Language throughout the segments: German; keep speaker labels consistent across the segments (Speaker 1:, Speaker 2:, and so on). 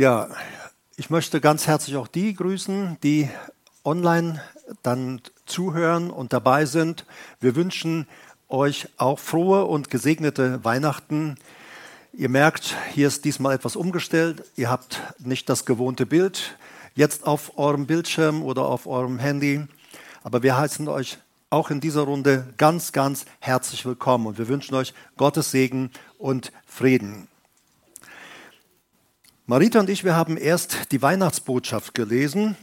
Speaker 1: Ja, ich möchte ganz herzlich auch die grüßen, die online dann zuhören und dabei sind. Wir wünschen euch auch frohe und gesegnete Weihnachten. Ihr merkt, hier ist diesmal etwas umgestellt. Ihr habt nicht das gewohnte Bild jetzt auf eurem Bildschirm oder auf eurem Handy. Aber wir heißen euch auch in dieser Runde ganz, ganz herzlich willkommen und wir wünschen euch Gottes Segen und Frieden. Marita und ich, wir haben erst die Weihnachtsbotschaft gelesen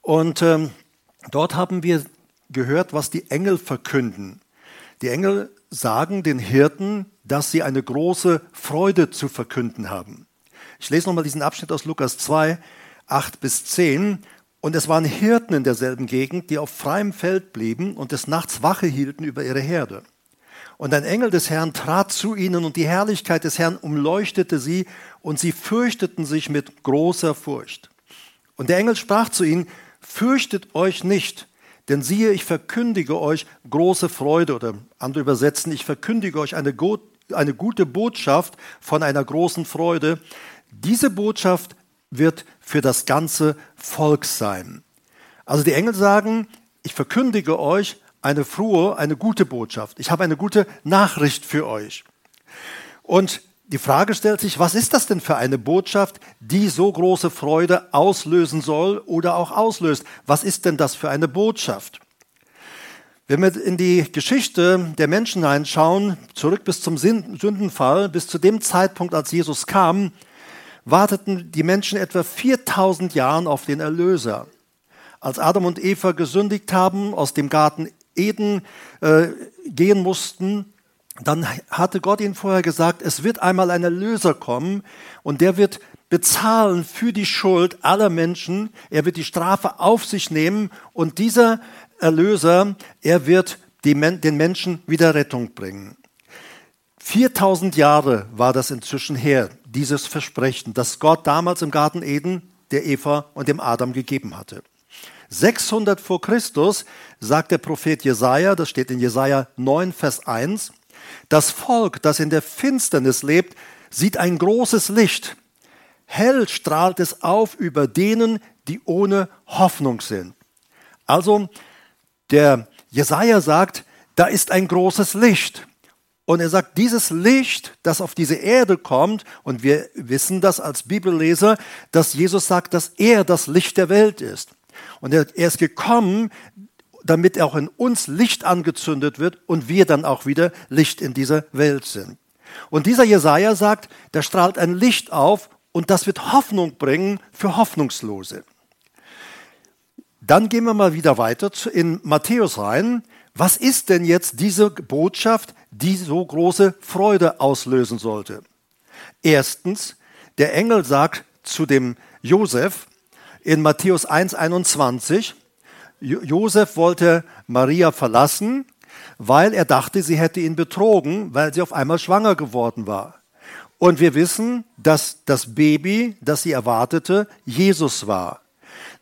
Speaker 1: und ähm, dort haben wir gehört, was die Engel verkünden. Die Engel sagen den Hirten, dass sie eine große Freude zu verkünden haben. Ich lese nochmal diesen Abschnitt aus Lukas 2, 8 bis 10. Und es waren Hirten in derselben Gegend, die auf freiem Feld blieben und des Nachts Wache hielten über ihre Herde. Und ein Engel des Herrn trat zu ihnen und die Herrlichkeit des Herrn umleuchtete sie und sie fürchteten sich mit großer Furcht. Und der Engel sprach zu ihnen, fürchtet euch nicht, denn siehe, ich verkündige euch große Freude oder andere übersetzen, ich verkündige euch eine, eine gute Botschaft von einer großen Freude. Diese Botschaft wird für das ganze Volk sein. Also die Engel sagen, ich verkündige euch eine frohe, eine gute Botschaft. Ich habe eine gute Nachricht für euch. Und die Frage stellt sich, was ist das denn für eine Botschaft, die so große Freude auslösen soll oder auch auslöst? Was ist denn das für eine Botschaft? Wenn wir in die Geschichte der Menschen reinschauen, zurück bis zum Sündenfall, bis zu dem Zeitpunkt, als Jesus kam, warteten die Menschen etwa 4000 Jahren auf den Erlöser. Als Adam und Eva gesündigt haben, aus dem Garten Eden äh, gehen mussten, dann hatte Gott ihnen vorher gesagt, es wird einmal ein Erlöser kommen und der wird bezahlen für die Schuld aller Menschen. Er wird die Strafe auf sich nehmen und dieser Erlöser, er wird den Menschen wieder Rettung bringen. 4000 Jahre war das inzwischen her, dieses Versprechen, das Gott damals im Garten Eden der Eva und dem Adam gegeben hatte. 600 vor Christus sagt der Prophet Jesaja, das steht in Jesaja 9, Vers 1, das Volk, das in der Finsternis lebt, sieht ein großes Licht. Hell strahlt es auf über denen, die ohne Hoffnung sind. Also, der Jesaja sagt, da ist ein großes Licht. Und er sagt, dieses Licht, das auf diese Erde kommt, und wir wissen das als Bibelleser, dass Jesus sagt, dass er das Licht der Welt ist. Und er, ist gekommen, damit auch in uns Licht angezündet wird und wir dann auch wieder Licht in dieser Welt sind. Und dieser Jesaja sagt, da strahlt ein Licht auf und das wird Hoffnung bringen für Hoffnungslose. Dann gehen wir mal wieder weiter in Matthäus rein. Was ist denn jetzt diese Botschaft, die so große Freude auslösen sollte? Erstens, der Engel sagt zu dem Josef, in Matthäus 1,21. Josef wollte Maria verlassen, weil er dachte, sie hätte ihn betrogen, weil sie auf einmal schwanger geworden war. Und wir wissen, dass das Baby, das sie erwartete, Jesus war.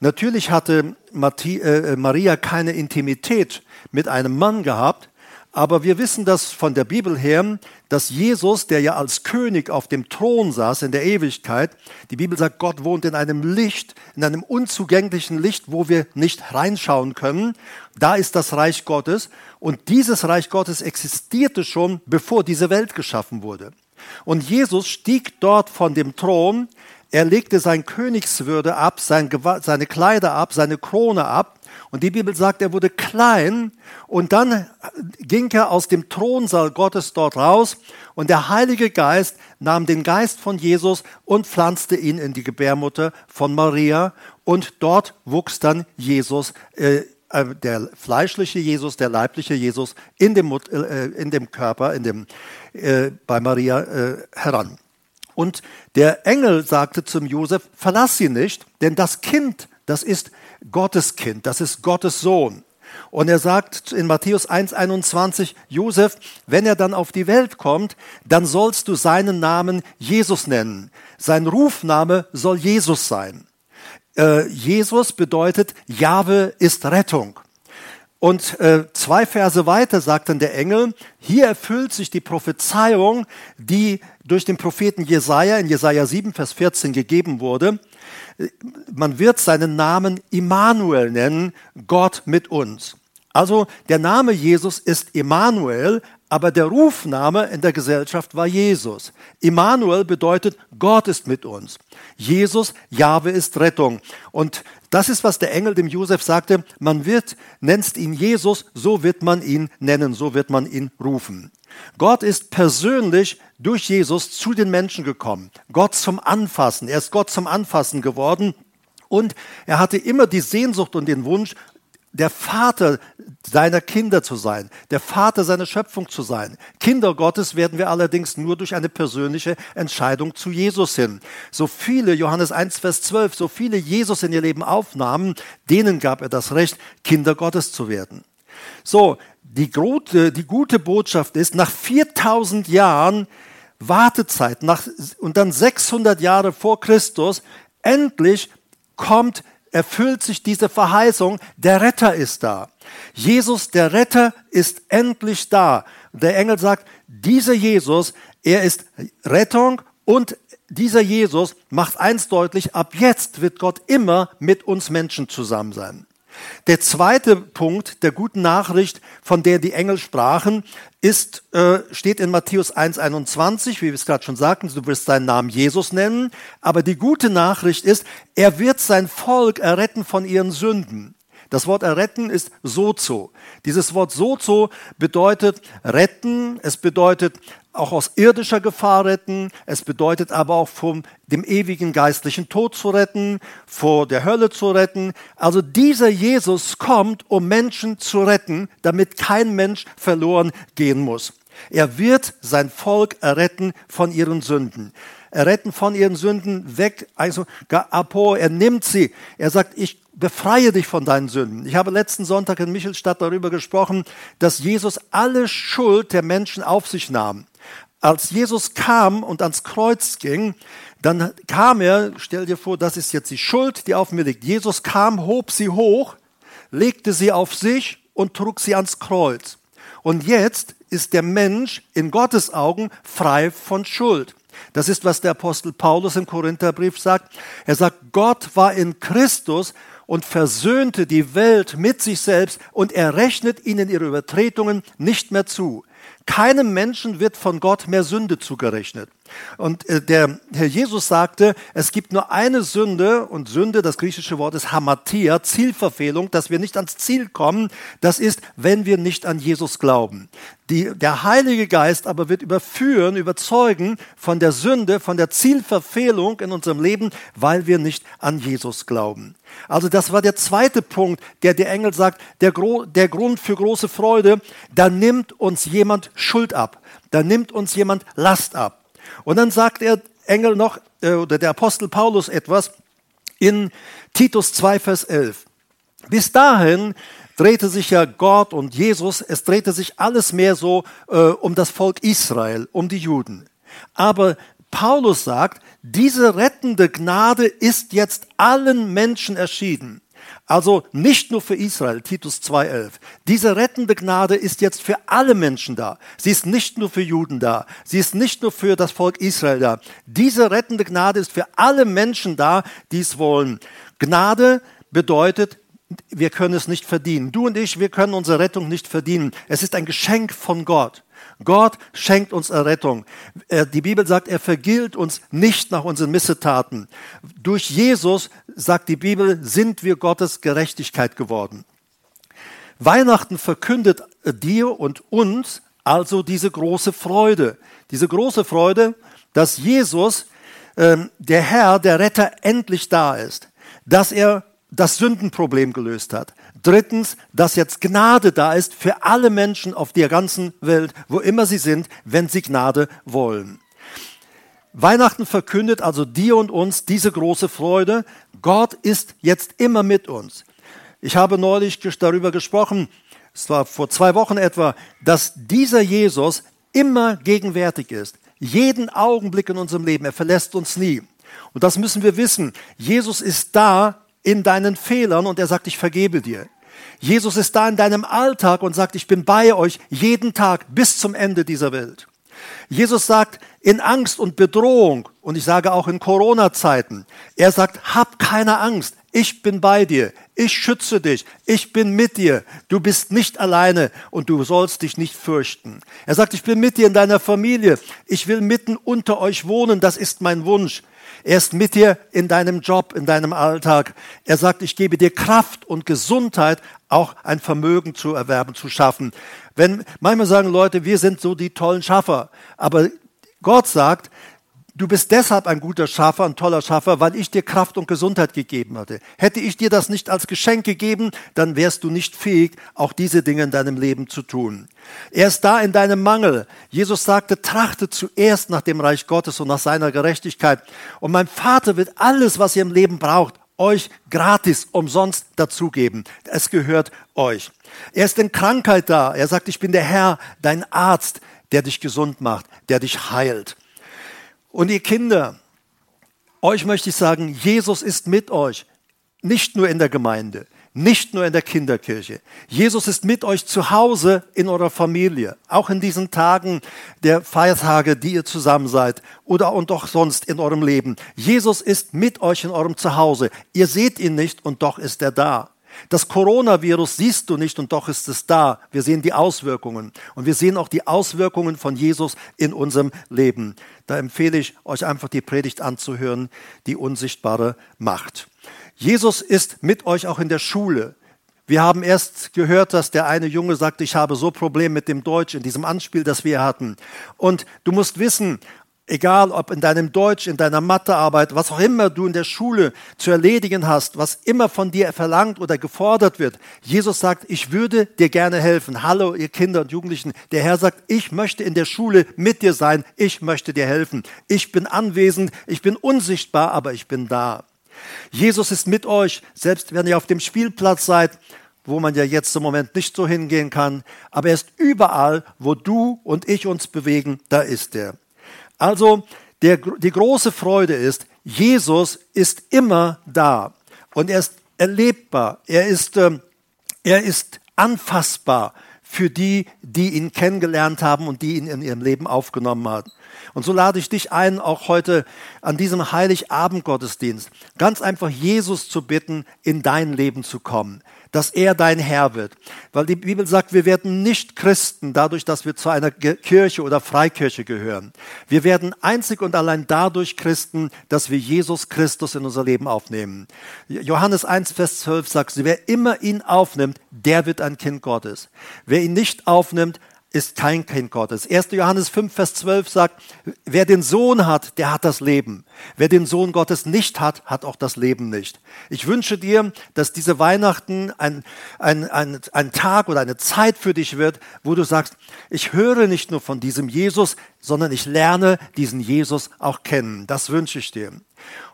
Speaker 1: Natürlich hatte äh, Maria keine Intimität mit einem Mann gehabt, aber wir wissen das von der Bibel her, dass Jesus, der ja als König auf dem Thron saß in der Ewigkeit, die Bibel sagt, Gott wohnt in einem Licht, in einem unzugänglichen Licht, wo wir nicht reinschauen können. Da ist das Reich Gottes. Und dieses Reich Gottes existierte schon, bevor diese Welt geschaffen wurde. Und Jesus stieg dort von dem Thron, er legte sein Königswürde ab, seine Kleider ab, seine Krone ab und die Bibel sagt, er wurde klein und dann ging er aus dem Thronsaal Gottes dort raus und der Heilige Geist nahm den Geist von Jesus und pflanzte ihn in die Gebärmutter von Maria und dort wuchs dann Jesus, äh, äh der fleischliche Jesus, der leibliche Jesus in dem, äh, in dem Körper, in dem, äh, bei Maria äh, heran. Und der Engel sagte zum Josef, verlass sie nicht, denn das Kind, das ist Gottes Kind, das ist Gottes Sohn. Und er sagt in Matthäus 1,21, Josef, wenn er dann auf die Welt kommt, dann sollst du seinen Namen Jesus nennen. Sein Rufname soll Jesus sein. Äh, Jesus bedeutet, Jahwe ist Rettung. Und äh, zwei Verse weiter sagt dann der Engel, hier erfüllt sich die Prophezeiung, die durch den Propheten Jesaja in Jesaja 7, Vers 14 gegeben wurde. Man wird seinen Namen Immanuel nennen, Gott mit uns. Also der Name Jesus ist Immanuel, aber der Rufname in der Gesellschaft war Jesus. Immanuel bedeutet, Gott ist mit uns. Jesus, Jahwe ist Rettung. Und das ist, was der Engel dem Josef sagte. Man wird, nennst ihn Jesus, so wird man ihn nennen, so wird man ihn rufen. Gott ist persönlich durch Jesus zu den Menschen gekommen. Gott zum Anfassen. Er ist Gott zum Anfassen geworden. Und er hatte immer die Sehnsucht und den Wunsch, der Vater seiner Kinder zu sein, der Vater seiner Schöpfung zu sein. Kinder Gottes werden wir allerdings nur durch eine persönliche Entscheidung zu Jesus hin. So viele, Johannes 1, Vers 12, so viele Jesus in ihr Leben aufnahmen, denen gab er das Recht, Kinder Gottes zu werden. So, die, gute, die gute Botschaft ist, nach 4000 Jahren Wartezeit nach, und dann 600 Jahre vor Christus, endlich kommt erfüllt sich diese Verheißung, der Retter ist da. Jesus, der Retter, ist endlich da. Der Engel sagt, dieser Jesus, er ist Rettung und dieser Jesus macht eins deutlich, ab jetzt wird Gott immer mit uns Menschen zusammen sein. Der zweite Punkt der guten Nachricht, von der die Engel sprachen, ist, äh, steht in Matthäus 1,21, wie wir es gerade schon sagten, du wirst seinen Namen Jesus nennen. Aber die gute Nachricht ist, er wird sein Volk erretten von ihren Sünden. Das Wort erretten ist sozo. Dieses Wort sozo bedeutet retten, es bedeutet auch aus irdischer Gefahr retten, es bedeutet aber auch vom dem ewigen geistlichen Tod zu retten, vor der Hölle zu retten. Also dieser Jesus kommt, um Menschen zu retten, damit kein Mensch verloren gehen muss. Er wird sein Volk erretten von ihren Sünden. Erretten von ihren Sünden weg, also apo, er nimmt sie. Er sagt, ich befreie dich von deinen Sünden. Ich habe letzten Sonntag in Michelstadt darüber gesprochen, dass Jesus alle Schuld der Menschen auf sich nahm. Als Jesus kam und ans Kreuz ging, dann kam er, stell dir vor, das ist jetzt die Schuld, die auf mir liegt. Jesus kam, hob sie hoch, legte sie auf sich und trug sie ans Kreuz. Und jetzt ist der Mensch in Gottes Augen frei von Schuld. Das ist, was der Apostel Paulus im Korintherbrief sagt. Er sagt, Gott war in Christus und versöhnte die Welt mit sich selbst und er rechnet ihnen ihre Übertretungen nicht mehr zu. Keinem Menschen wird von Gott mehr Sünde zugerechnet. Und äh, der Herr Jesus sagte, es gibt nur eine Sünde und Sünde, das griechische Wort ist Hamatia, Zielverfehlung, dass wir nicht ans Ziel kommen. Das ist, wenn wir nicht an Jesus glauben. Die, der Heilige Geist aber wird überführen, überzeugen von der Sünde, von der Zielverfehlung in unserem Leben, weil wir nicht an Jesus glauben. Also das war der zweite Punkt, der der Engel sagt, der, der Grund für große Freude, da nimmt uns jemand Schuld ab, da nimmt uns jemand Last ab. Und dann sagt der Engel noch, äh, oder der Apostel Paulus etwas in Titus 2, Vers 11. Bis dahin drehte sich ja Gott und Jesus, es drehte sich alles mehr so äh, um das Volk Israel, um die Juden. Aber Paulus sagt, diese rettende Gnade ist jetzt allen Menschen erschienen. Also nicht nur für Israel, Titus 2.11. Diese rettende Gnade ist jetzt für alle Menschen da. Sie ist nicht nur für Juden da. Sie ist nicht nur für das Volk Israel da. Diese rettende Gnade ist für alle Menschen da, die es wollen. Gnade bedeutet, wir können es nicht verdienen. Du und ich, wir können unsere Rettung nicht verdienen. Es ist ein Geschenk von Gott. Gott schenkt uns Errettung. Die Bibel sagt, er vergilt uns nicht nach unseren Missetaten. Durch Jesus, sagt die Bibel, sind wir Gottes Gerechtigkeit geworden. Weihnachten verkündet dir und uns also diese große Freude. Diese große Freude, dass Jesus, ähm, der Herr, der Retter, endlich da ist. Dass er das Sündenproblem gelöst hat. Drittens, dass jetzt Gnade da ist für alle Menschen auf der ganzen Welt, wo immer sie sind, wenn sie Gnade wollen. Weihnachten verkündet also dir und uns diese große Freude. Gott ist jetzt immer mit uns. Ich habe neulich darüber gesprochen, es war vor zwei Wochen etwa, dass dieser Jesus immer gegenwärtig ist. Jeden Augenblick in unserem Leben. Er verlässt uns nie. Und das müssen wir wissen. Jesus ist da in deinen Fehlern und er sagt, ich vergebe dir. Jesus ist da in deinem Alltag und sagt, ich bin bei euch jeden Tag bis zum Ende dieser Welt. Jesus sagt in Angst und Bedrohung, und ich sage auch in Corona-Zeiten, er sagt, hab keine Angst, ich bin bei dir, ich schütze dich, ich bin mit dir, du bist nicht alleine und du sollst dich nicht fürchten. Er sagt, ich bin mit dir in deiner Familie, ich will mitten unter euch wohnen, das ist mein Wunsch. Er ist mit dir in deinem Job, in deinem Alltag. Er sagt, ich gebe dir Kraft und Gesundheit, auch ein Vermögen zu erwerben, zu schaffen. Wenn manchmal sagen Leute, wir sind so die tollen Schaffer, aber Gott sagt, Du bist deshalb ein guter Schaffer, ein toller Schaffer, weil ich dir Kraft und Gesundheit gegeben hatte. Hätte ich dir das nicht als Geschenk gegeben, dann wärst du nicht fähig, auch diese Dinge in deinem Leben zu tun. Er ist da in deinem Mangel. Jesus sagte, trachte zuerst nach dem Reich Gottes und nach seiner Gerechtigkeit. Und mein Vater wird alles, was ihr im Leben braucht, euch gratis, umsonst dazugeben. Es gehört euch. Er ist in Krankheit da. Er sagt, ich bin der Herr, dein Arzt, der dich gesund macht, der dich heilt. Und ihr Kinder, euch möchte ich sagen, Jesus ist mit euch, nicht nur in der Gemeinde, nicht nur in der Kinderkirche. Jesus ist mit euch zu Hause in eurer Familie, auch in diesen Tagen der Feiertage, die ihr zusammen seid oder und doch sonst in eurem Leben. Jesus ist mit euch in eurem Zuhause. Ihr seht ihn nicht und doch ist er da. Das Coronavirus siehst du nicht und doch ist es da. Wir sehen die Auswirkungen und wir sehen auch die Auswirkungen von Jesus in unserem Leben. Da empfehle ich euch einfach die Predigt anzuhören, die unsichtbare Macht. Jesus ist mit euch auch in der Schule. Wir haben erst gehört, dass der eine Junge sagte, ich habe so Probleme mit dem Deutsch in diesem Anspiel, das wir hatten. Und du musst wissen, egal ob in deinem Deutsch, in deiner Mathearbeit, was auch immer du in der Schule zu erledigen hast, was immer von dir verlangt oder gefordert wird. Jesus sagt, ich würde dir gerne helfen. Hallo, ihr Kinder und Jugendlichen. Der Herr sagt, ich möchte in der Schule mit dir sein. Ich möchte dir helfen. Ich bin anwesend. Ich bin unsichtbar, aber ich bin da. Jesus ist mit euch, selbst wenn ihr auf dem Spielplatz seid, wo man ja jetzt im Moment nicht so hingehen kann. Aber er ist überall, wo du und ich uns bewegen, da ist er. Also der, die große Freude ist, Jesus ist immer da und er ist erlebbar, er ist, äh, er ist anfassbar für die, die ihn kennengelernt haben und die ihn in ihrem Leben aufgenommen haben. Und so lade ich dich ein, auch heute an diesem Heiligabend-Gottesdienst ganz einfach Jesus zu bitten, in dein Leben zu kommen dass er dein Herr wird. Weil die Bibel sagt, wir werden nicht Christen dadurch, dass wir zu einer Kirche oder Freikirche gehören. Wir werden einzig und allein dadurch Christen, dass wir Jesus Christus in unser Leben aufnehmen. Johannes 1, Vers 12 sagt, wer immer ihn aufnimmt, der wird ein Kind Gottes. Wer ihn nicht aufnimmt, ist kein Kind Gottes. 1. Johannes 5, Vers 12 sagt, wer den Sohn hat, der hat das Leben. Wer den Sohn Gottes nicht hat, hat auch das Leben nicht. Ich wünsche dir, dass diese Weihnachten ein, ein, ein, ein Tag oder eine Zeit für dich wird, wo du sagst, ich höre nicht nur von diesem Jesus, sondern ich lerne diesen Jesus auch kennen. Das wünsche ich dir.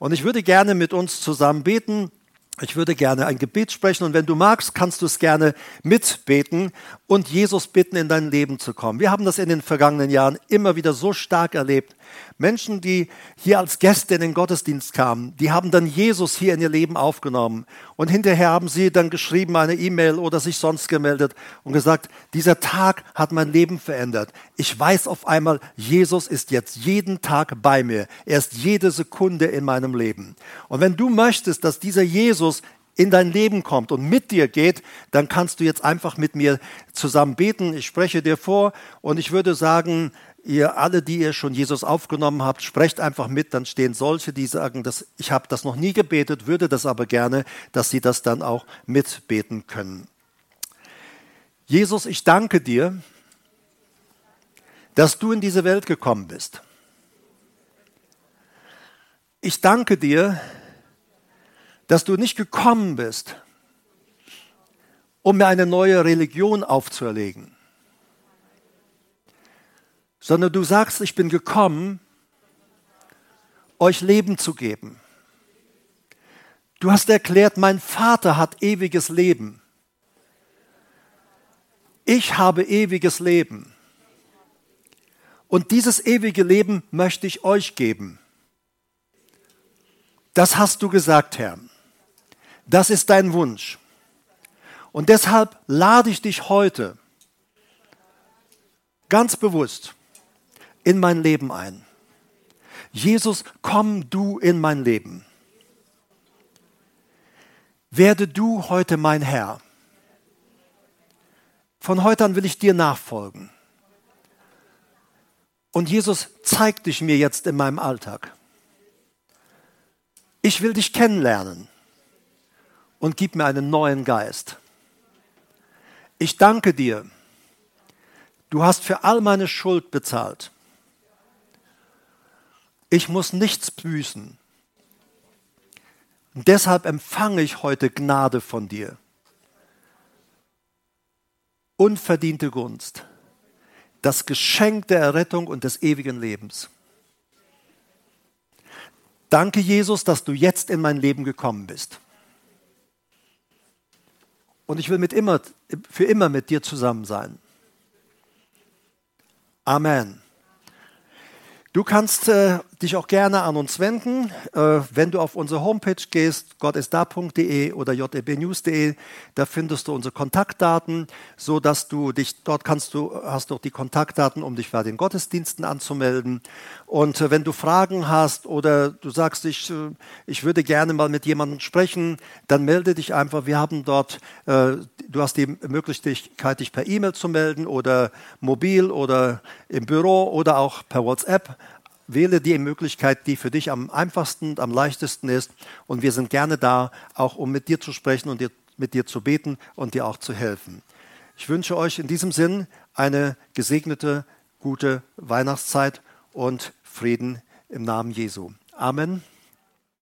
Speaker 1: Und ich würde gerne mit uns zusammen beten. Ich würde gerne ein Gebet sprechen und wenn du magst, kannst du es gerne mitbeten und Jesus bitten, in dein Leben zu kommen. Wir haben das in den vergangenen Jahren immer wieder so stark erlebt. Menschen, die hier als Gäste in den Gottesdienst kamen, die haben dann Jesus hier in ihr Leben aufgenommen. Und hinterher haben sie dann geschrieben, eine E-Mail oder sich sonst gemeldet und gesagt, dieser Tag hat mein Leben verändert. Ich weiß auf einmal, Jesus ist jetzt jeden Tag bei mir. Er ist jede Sekunde in meinem Leben. Und wenn du möchtest, dass dieser Jesus in dein Leben kommt und mit dir geht, dann kannst du jetzt einfach mit mir zusammen beten. Ich spreche dir vor und ich würde sagen, ihr alle, die ihr schon Jesus aufgenommen habt, sprecht einfach mit, dann stehen solche, die sagen, dass ich habe das noch nie gebetet, würde das aber gerne, dass sie das dann auch mitbeten können. Jesus, ich danke dir, dass du in diese Welt gekommen bist. Ich danke dir, dass du nicht gekommen bist, um mir eine neue Religion aufzuerlegen sondern du sagst, ich bin gekommen, euch Leben zu geben. Du hast erklärt, mein Vater hat ewiges Leben. Ich habe ewiges Leben. Und dieses ewige Leben möchte ich euch geben. Das hast du gesagt, Herr. Das ist dein Wunsch. Und deshalb lade ich dich heute ganz bewusst in mein Leben ein. Jesus, komm du in mein Leben. Werde du heute mein Herr. Von heute an will ich dir nachfolgen. Und Jesus, zeig dich mir jetzt in meinem Alltag. Ich will dich kennenlernen und gib mir einen neuen Geist. Ich danke dir. Du hast für all meine Schuld bezahlt. Ich muss nichts büßen. Und deshalb empfange ich heute Gnade von dir. Unverdiente Gunst. Das Geschenk der Errettung und des ewigen Lebens. Danke, Jesus, dass du jetzt in mein Leben gekommen bist. Und ich will mit immer, für immer mit dir zusammen sein. Amen. Du kannst äh, dich auch gerne an uns wenden, äh, wenn du auf unsere Homepage gehst, gottisda.de oder jebnews.de, da findest du unsere Kontaktdaten, so dass du dich dort kannst du hast du auch die Kontaktdaten, um dich bei den Gottesdiensten anzumelden. Und äh, wenn du Fragen hast oder du sagst, ich, äh, ich würde gerne mal mit jemandem sprechen, dann melde dich einfach. Wir haben dort, äh, du hast die Möglichkeit, dich per E-Mail zu melden oder mobil oder im Büro oder auch per WhatsApp wähle die Möglichkeit, die für dich am einfachsten und am leichtesten ist. Und wir sind gerne da, auch um mit dir zu sprechen und dir, mit dir zu beten und dir auch zu helfen. Ich wünsche euch in diesem Sinn eine gesegnete, gute Weihnachtszeit und Frieden im Namen Jesu. Amen.